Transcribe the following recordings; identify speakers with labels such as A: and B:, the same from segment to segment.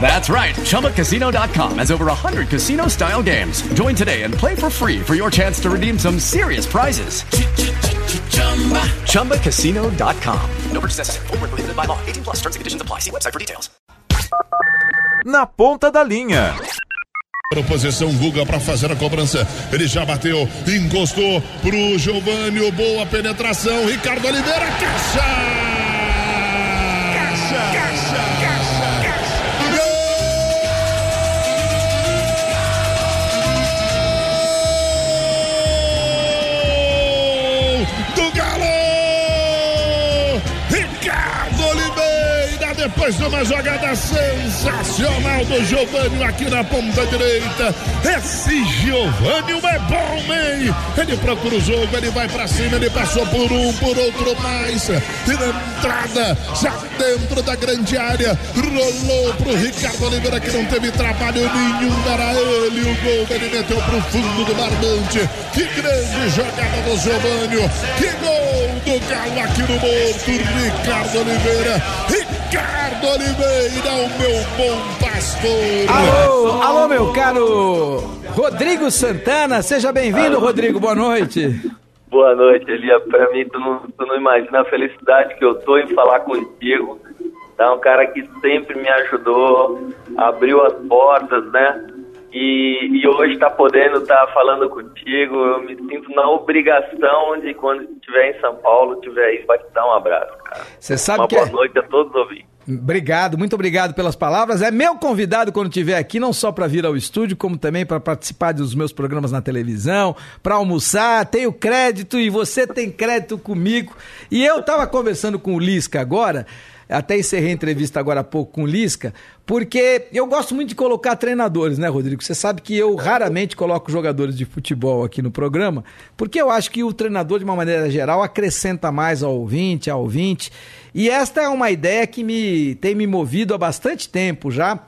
A: That's right. ChumbaCasino.com has over 100 casino style games. Join today and play for free for your chance to redeem some serious prizes. ChumbaCasino.com.
B: No purchase necessary. Void were prohibited by law. 18 plus. Terms and conditions apply. See website for details.
C: Na ponta da linha.
D: Proposição Guga para fazer a cobrança. Ele já bateu, encostou pro Giovanni. Boa penetração. Ricardo Oliveira! Caixa! Caixa! Caixa! Depois de uma jogada sensacional do Giovanni aqui na ponta direita. Esse Giovanni é bom, hein? Ele procura o jogo, ele vai pra cima, ele passou por um, por outro mais. E na entrada, já dentro da grande área, rolou pro Ricardo Oliveira que não teve trabalho nenhum, era ele o gol. Ele meteu pro fundo do barbante. Que grande jogada do Giovanni. Que gol do Galo aqui no Morto, Ricardo Oliveira. Ricardo Oliveira, o meu bom pastor.
E: Alô, alô, meu caro Rodrigo Santana, seja bem-vindo, Rodrigo, boa noite.
F: Boa noite, Elia. Pra mim, tu não, tu não imagina a felicidade que eu tô em falar contigo. Tá um cara que sempre me ajudou, abriu as portas, né? E, e hoje tá podendo estar falando contigo. Eu me sinto na obrigação de quando estiver em São Paulo, tiver aí, vai te dar um abraço.
E: Você sabe
F: Uma
E: que
F: boa
E: é...
F: noite a todos os ouvintes.
E: Obrigado, muito obrigado pelas palavras. É meu convidado quando estiver aqui, não só para vir ao estúdio, como também para participar dos meus programas na televisão, para almoçar. Tenho crédito e você tem crédito comigo. E eu estava conversando com o Lisca agora, até encerrei a entrevista agora há pouco com o Lisca, porque eu gosto muito de colocar treinadores, né, Rodrigo? Você sabe que eu raramente coloco jogadores de futebol aqui no programa, porque eu acho que o treinador, de uma maneira geral, acrescenta mais ao ouvinte, ao ouvinte. E esta é uma ideia que me tem me movido há bastante tempo já,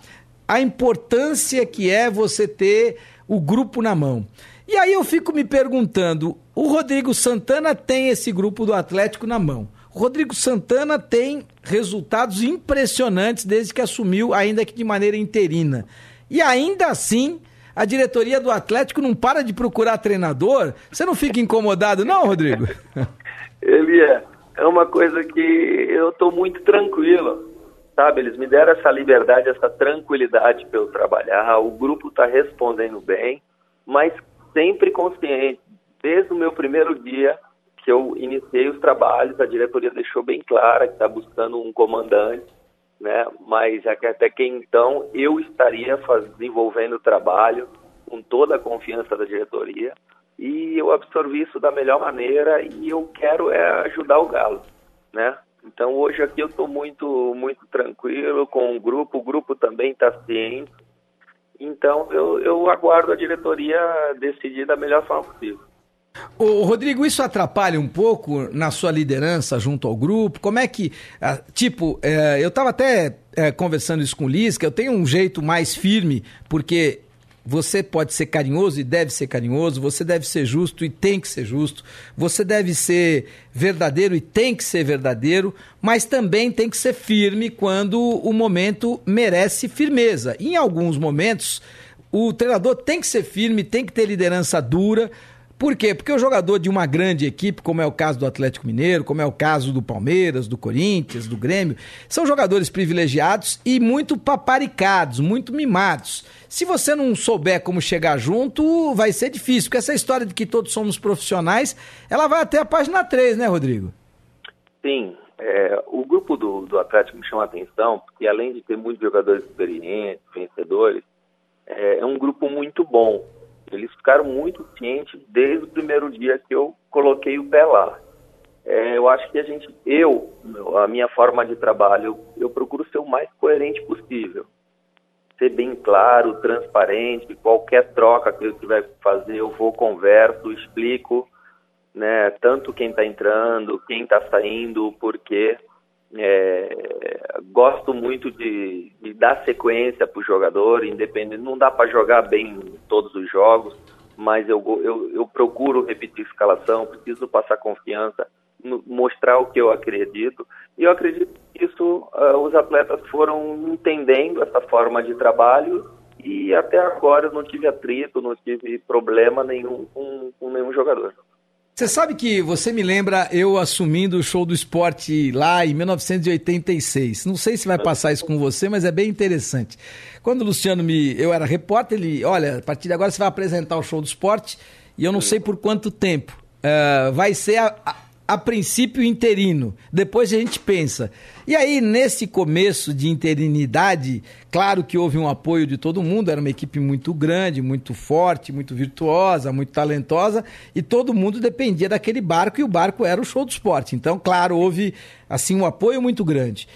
E: a importância que é você ter o grupo na mão. E aí eu fico me perguntando, o Rodrigo Santana tem esse grupo do Atlético na mão. Rodrigo Santana tem resultados impressionantes desde que assumiu, ainda que de maneira interina. E ainda assim, a diretoria do Atlético não para de procurar treinador. Você não fica incomodado, não, Rodrigo?
F: Ele é, é uma coisa que eu estou muito tranquilo, sabe? Eles me deram essa liberdade, essa tranquilidade para eu trabalhar. O grupo está respondendo bem, mas sempre consciente. Desde o meu primeiro dia que eu iniciei os trabalhos, a diretoria deixou bem clara que está buscando um comandante, né? Mas é até que então eu estaria faz, desenvolvendo o trabalho com toda a confiança da diretoria e eu absorvi isso da melhor maneira e eu quero é ajudar o Galo, né? Então hoje aqui eu estou muito muito tranquilo com o grupo, o grupo também está ciente. Então eu, eu aguardo a diretoria decidir da melhor forma possível.
E: Ô, Rodrigo, isso atrapalha um pouco na sua liderança junto ao grupo? Como é que, ah, tipo, é, eu estava até é, conversando isso com o Liz, que eu tenho um jeito mais firme, porque você pode ser carinhoso e deve ser carinhoso, você deve ser justo e tem que ser justo, você deve ser verdadeiro e tem que ser verdadeiro, mas também tem que ser firme quando o momento merece firmeza. Em alguns momentos, o treinador tem que ser firme, tem que ter liderança dura. Por quê? Porque o jogador de uma grande equipe, como é o caso do Atlético Mineiro, como é o caso do Palmeiras, do Corinthians, do Grêmio, são jogadores privilegiados e muito paparicados, muito mimados. Se você não souber como chegar junto, vai ser difícil, porque essa história de que todos somos profissionais, ela vai até a página 3, né, Rodrigo?
F: Sim, É, o grupo do, do Atlético me chama a atenção, porque além de ter muitos jogadores experientes, vencedores, é, é um grupo muito bom. Eles ficaram muito cientes desde o primeiro dia que eu coloquei o pé lá. É, eu acho que a gente, eu, a minha forma de trabalho, eu, eu procuro ser o mais coerente possível. Ser bem claro, transparente, qualquer troca que eu tiver que fazer, eu vou, converso, explico, né, tanto quem está entrando, quem está saindo, o porquê. É, gosto muito de, de dar sequência para o jogador, independente. Não dá para jogar bem todos os jogos, mas eu, eu, eu procuro repetir escalação, preciso passar confiança, mostrar o que eu acredito. E eu acredito que isso uh, os atletas foram entendendo essa forma de trabalho e até agora eu não tive atrito, não tive problema nenhum com, com nenhum jogador.
E: Você sabe que você me lembra eu assumindo o show do esporte lá em 1986. Não sei se vai passar isso com você, mas é bem interessante. Quando o Luciano me. Eu era repórter, ele. Olha, a partir de agora você vai apresentar o show do esporte e eu não sei por quanto tempo. Uh, vai ser a, a a princípio interino, depois a gente pensa. E aí, nesse começo de interinidade, claro que houve um apoio de todo mundo, era uma equipe muito grande, muito forte, muito virtuosa, muito talentosa, e todo mundo dependia daquele barco, e o barco era o show do esporte. Então, claro, houve assim um apoio muito grande.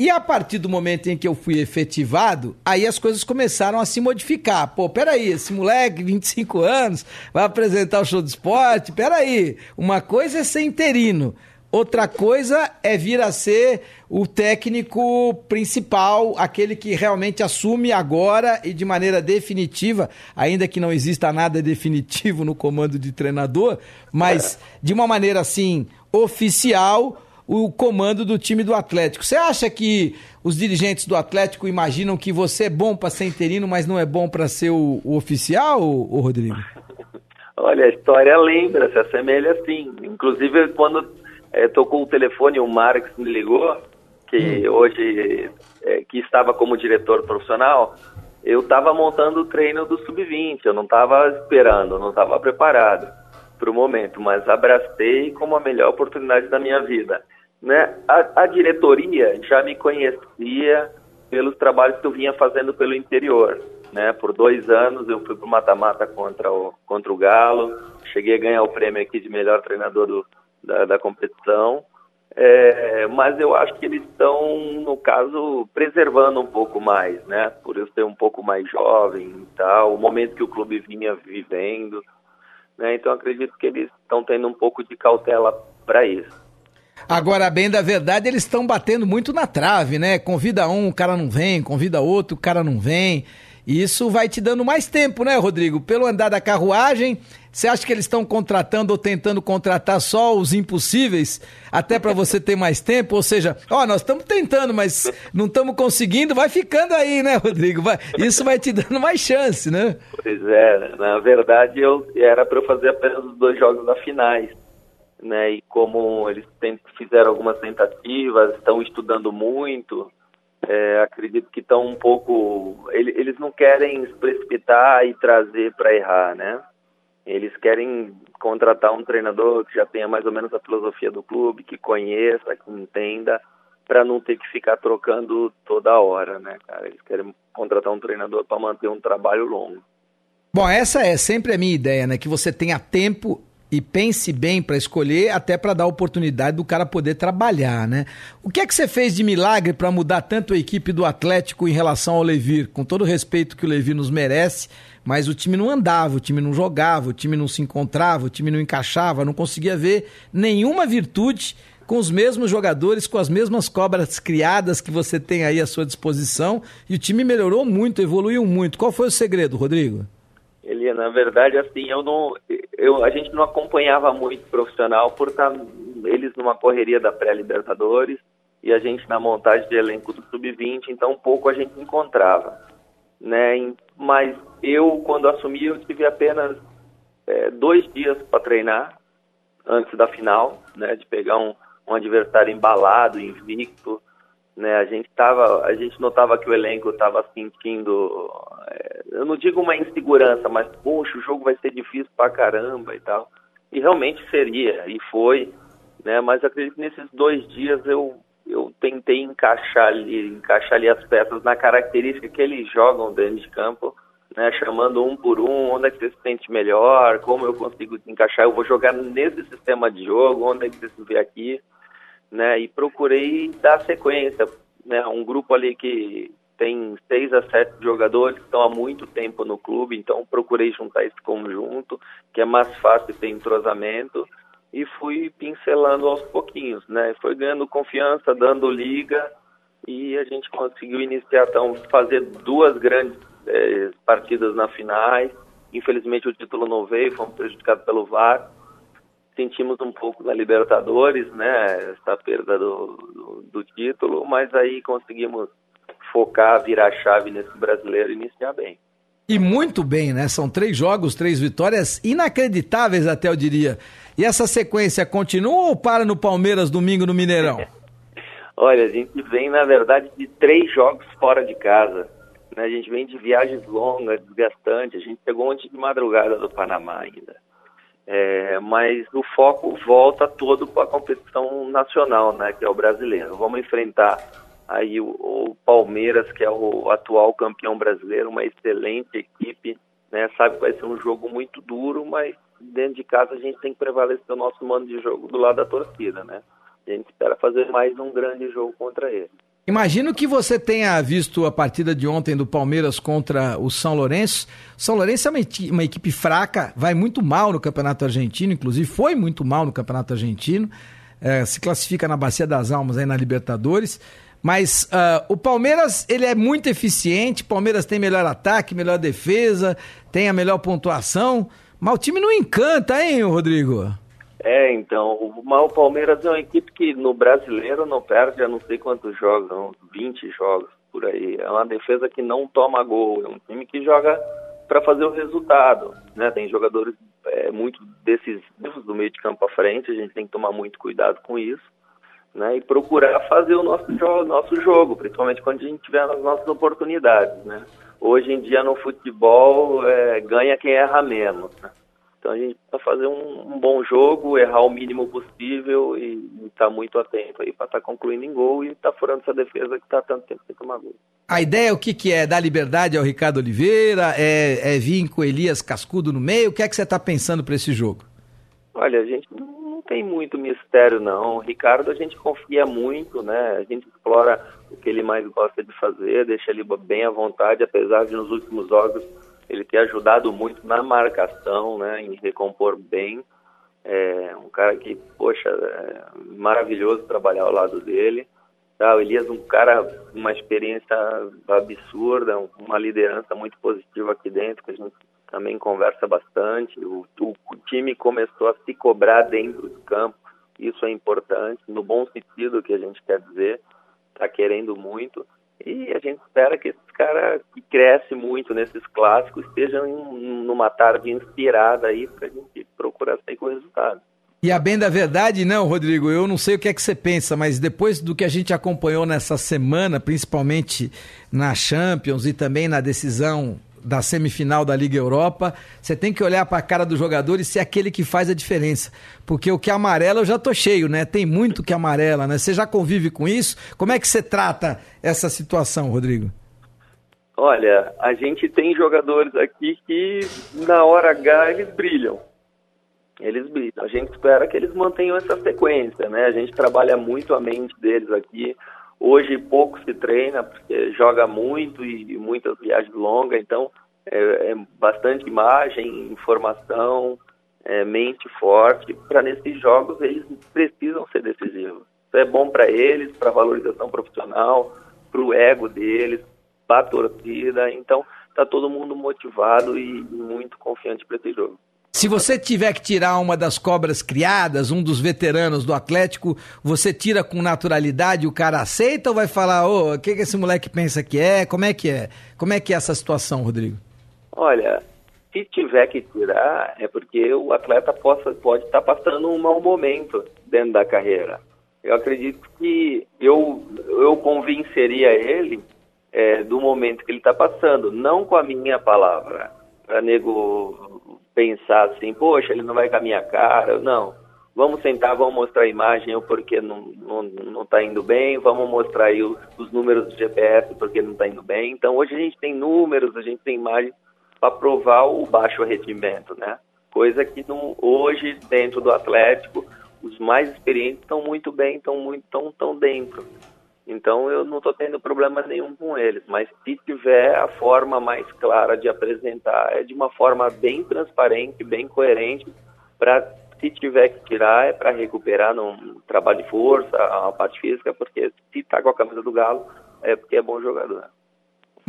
E: E a partir do momento em que eu fui efetivado, aí as coisas começaram a se modificar. Pô, peraí, esse moleque, 25 anos, vai apresentar o show de esporte? Peraí, uma coisa é ser interino, outra coisa é vir a ser o técnico principal, aquele que realmente assume agora e de maneira definitiva, ainda que não exista nada definitivo no comando de treinador, mas de uma maneira assim, oficial o comando do time do Atlético. Você acha que os dirigentes do Atlético imaginam que você é bom para ser interino, mas não é bom para ser o, o oficial, o Rodrigo?
F: Olha, a história lembra, se assemelha assim. Inclusive, quando é, tocou o telefone, o Marx me ligou, que hum. hoje é, que estava como diretor profissional, eu estava montando o treino do sub-20, eu não estava esperando, não estava preparado para o momento, mas abracei como a melhor oportunidade da minha vida. Né? A, a diretoria já me conhecia pelos trabalhos que eu vinha fazendo pelo interior. Né? Por dois anos eu fui para o mata-mata contra o, contra o Galo, cheguei a ganhar o prêmio aqui de melhor treinador do, da, da competição. É, mas eu acho que eles estão, no caso, preservando um pouco mais, né? Por eu ser um pouco mais jovem e tal, o momento que o clube vinha vivendo. Né? Então acredito que eles estão tendo um pouco de cautela para isso.
E: Agora, bem da verdade, eles estão batendo muito na trave, né? Convida um, o cara não vem, convida outro, o cara não vem. Isso vai te dando mais tempo, né, Rodrigo? Pelo andar da carruagem, você acha que eles estão contratando ou tentando contratar só os impossíveis, até para você ter mais tempo? Ou seja, ó, nós estamos tentando, mas não estamos conseguindo, vai ficando aí, né, Rodrigo? Vai, isso vai te dando mais chance, né?
F: Pois é, na verdade eu era para eu fazer apenas os dois jogos da finais né? E como eles fizeram algumas tentativas, estão estudando muito, é, acredito que estão um pouco. Ele, eles não querem se precipitar e trazer para errar, né? Eles querem contratar um treinador que já tenha mais ou menos a filosofia do clube, que conheça, que entenda, para não ter que ficar trocando toda hora, né, cara? Eles querem contratar um treinador para manter um trabalho longo.
E: Bom, essa é sempre a minha ideia, né? Que você tenha tempo e pense bem para escolher, até para dar oportunidade do cara poder trabalhar, né? O que é que você fez de milagre para mudar tanto a equipe do Atlético em relação ao Levir? Com todo o respeito que o Levir nos merece, mas o time não andava, o time não jogava, o time não se encontrava, o time não encaixava, não conseguia ver nenhuma virtude com os mesmos jogadores, com as mesmas cobras criadas que você tem aí à sua disposição, e o time melhorou muito, evoluiu muito. Qual foi o segredo, Rodrigo?
F: Ele, na verdade, assim, eu não, eu, a gente não acompanhava muito profissional por estar eles numa correria da pré-libertadores e a gente na montagem de elenco do sub-20, então pouco a gente encontrava, né? Mas eu, quando assumi, eu tive apenas é, dois dias para treinar antes da final, né? De pegar um, um adversário embalado, invicto, né? A gente tava, a gente notava que o elenco estava sentindo, é, eu não digo uma insegurança, mas poxa, o jogo vai ser difícil pra caramba e tal. E realmente seria, e foi. né? Mas acredito que nesses dois dias eu eu tentei encaixar ali, encaixar ali as peças na característica que eles jogam dentro de campo, né? Chamando um por um, onde é que você se sente melhor, como eu consigo encaixar, eu vou jogar nesse sistema de jogo, onde é que você se vê aqui, né? E procurei dar sequência, né? Um grupo ali que tem seis a sete jogadores que estão há muito tempo no clube, então procurei juntar esse conjunto, que é mais fácil ter entrosamento, e fui pincelando aos pouquinhos, né? Foi ganhando confiança, dando liga, e a gente conseguiu iniciar, então, fazer duas grandes eh, partidas na finais. Infelizmente o título não veio, fomos prejudicados pelo VAR. Sentimos um pouco na Libertadores, né? Essa perda do, do, do título, mas aí conseguimos focar, virar a chave nesse brasileiro e iniciar bem.
E: E muito bem, né? São três jogos, três vitórias inacreditáveis, até eu diria. E essa sequência continua ou para no Palmeiras domingo no Mineirão?
F: Olha, a gente vem, na verdade, de três jogos fora de casa. Né? A gente vem de viagens longas, desgastantes. A gente pegou ontem de madrugada do Panamá ainda. É, mas o foco volta todo para a competição nacional, né? Que é o brasileiro. Vamos enfrentar aí o, o, Palmeiras, que é o atual campeão brasileiro, uma excelente equipe, né? Sabe que vai ser um jogo muito duro, mas dentro de casa a gente tem que prevalecer o nosso mando de jogo do lado da torcida, né? A gente espera fazer mais um grande jogo contra ele.
E: Imagino que você tenha visto a partida de ontem do Palmeiras contra o São Lourenço. São Lourenço é uma, uma equipe fraca, vai muito mal no Campeonato Argentino, inclusive foi muito mal no Campeonato Argentino, é, se classifica na Bacia das Almas aí na Libertadores. Mas uh, o Palmeiras, ele é muito eficiente, Palmeiras tem melhor ataque, melhor defesa, tem a melhor pontuação, mas o time não encanta, hein, Rodrigo?
F: É, então, o, o Palmeiras é uma equipe que no brasileiro não perde, a não sei quantos jogos, uns 20 jogos por aí. É uma defesa que não toma gol, é um time que joga para fazer o resultado, né? Tem jogadores é, muito decisivos do meio de campo à frente, a gente tem que tomar muito cuidado com isso né, e procurar fazer o nosso jogo, nosso jogo, principalmente quando a gente tiver as nossas oportunidades, né. Hoje em dia no futebol é, ganha quem erra menos, né? Então a gente precisa fazer um, um, bom jogo, errar o mínimo possível e estar tá muito atento aí para estar tá concluindo em gol e estar tá furando essa defesa que está tanto tempo sem tomar gol.
E: A ideia o que, que é? Dar liberdade ao Ricardo Oliveira? É, é vir com Elias Cascudo no meio? O que é que você está pensando para esse jogo?
F: Olha, a gente tem muito mistério, não. O Ricardo a gente confia muito, né? A gente explora o que ele mais gosta de fazer, deixa ele bem à vontade, apesar de nos últimos jogos ele ter ajudado muito na marcação, né? Em recompor bem. É um cara que, poxa, é maravilhoso trabalhar ao lado dele. Tá, o Elias, um cara com uma experiência absurda, uma liderança muito positiva aqui dentro, que a gente também conversa bastante. O, o, o, time começou a se cobrar dentro do campo, isso é importante, no bom sentido que a gente quer dizer, está querendo muito. E a gente espera que cara que cresce muito nesses clássicos esteja em, numa tarde inspirada aí para a gente procurar sair com resultado.
E: E a bem da verdade, não, Rodrigo, eu não sei o que é que você pensa, mas depois do que a gente acompanhou nessa semana, principalmente na Champions e também na decisão da semifinal da Liga Europa, você tem que olhar para a cara do jogador e ser aquele que faz a diferença. Porque o que amarela eu já tô cheio, né? Tem muito que amarela, né? Você já convive com isso? Como é que você trata essa situação, Rodrigo?
F: Olha, a gente tem jogadores aqui que na hora H eles brilham. Eles brilham. A gente espera que eles mantenham essa sequência, né? A gente trabalha muito a mente deles aqui. Hoje pouco se treina, porque joga muito e, muitas viagens longas, então é, é bastante imagem, informação, é, mente forte. Para nesses jogos eles precisam ser decisivos. Isso é bom para eles, para a valorização profissional, para o ego deles, a torcida. Então está todo mundo motivado e muito confiante para esse jogo.
E: Se você tiver que tirar uma das cobras criadas, um dos veteranos do Atlético, você tira com naturalidade, o cara aceita ou vai falar, ô, oh, o que, que esse moleque pensa que é? Como é que é? Como é que é essa situação, Rodrigo?
F: Olha, se tiver que tirar, é porque o atleta possa, pode estar passando um mau momento dentro da carreira. Eu acredito que eu, eu convenceria ele é, do momento que ele está passando, não com a minha palavra, para nego pensar assim, poxa, ele não vai com a minha cara. Não. Vamos sentar, vamos mostrar a imagem, o porquê não, não, não tá indo bem, vamos mostrar aí os, os números do GPS, porque não está indo bem. Então, hoje a gente tem números, a gente tem imagem para provar o baixo rendimento, né? Coisa que não, hoje, dentro do Atlético, os mais experientes estão muito bem, estão muito tão, tão dentro. Então eu não estou tendo problema nenhum com eles, mas se tiver a forma mais clara de apresentar é de uma forma bem transparente, bem coerente, para se tiver que tirar é para recuperar num trabalho de força, a parte física, porque se está com a camisa do Galo é porque é bom jogador.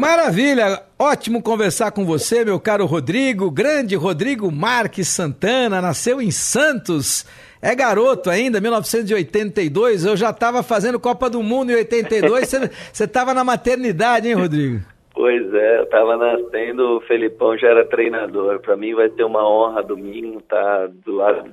E: Maravilha, ótimo conversar com você, meu caro Rodrigo, grande Rodrigo Marques Santana, nasceu em Santos é garoto ainda, 1982. Eu já estava fazendo Copa do Mundo em 82. Você estava na maternidade, hein, Rodrigo?
F: Pois é, eu estava nascendo, o Felipão já era treinador. Para mim vai ser uma honra domingo estar tá do lado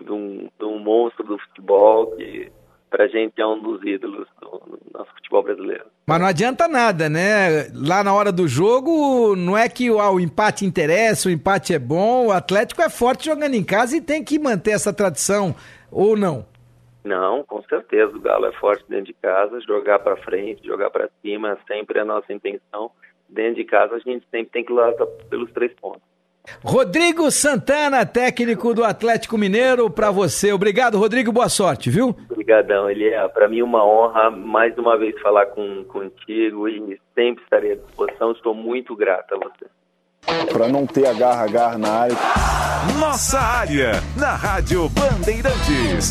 F: de um, de um monstro do futebol que pra gente é um dos ídolos do, do, nosso futebol brasileiro.
E: Mas não adianta nada, né? Lá na hora do jogo, não é que ah, o empate interessa, o empate é bom, o Atlético é forte jogando em casa e tem que manter essa tradição, ou não?
F: Não, com certeza, o Galo é forte dentro de casa, jogar para frente, jogar para cima, sempre é a nossa intenção. Dentro de casa a gente sempre tem que lutar pelos três pontos.
E: Rodrigo Santana, técnico do Atlético Mineiro, para você. Obrigado, Rodrigo, boa sorte, viu?
F: Obrigadão, ele é para mim uma honra mais uma vez falar com, contigo e sempre estarei à disposição. Estou muito grato a você.
G: Para não ter agarra-agarra na área.
C: Nossa área, na Rádio Bandeirantes.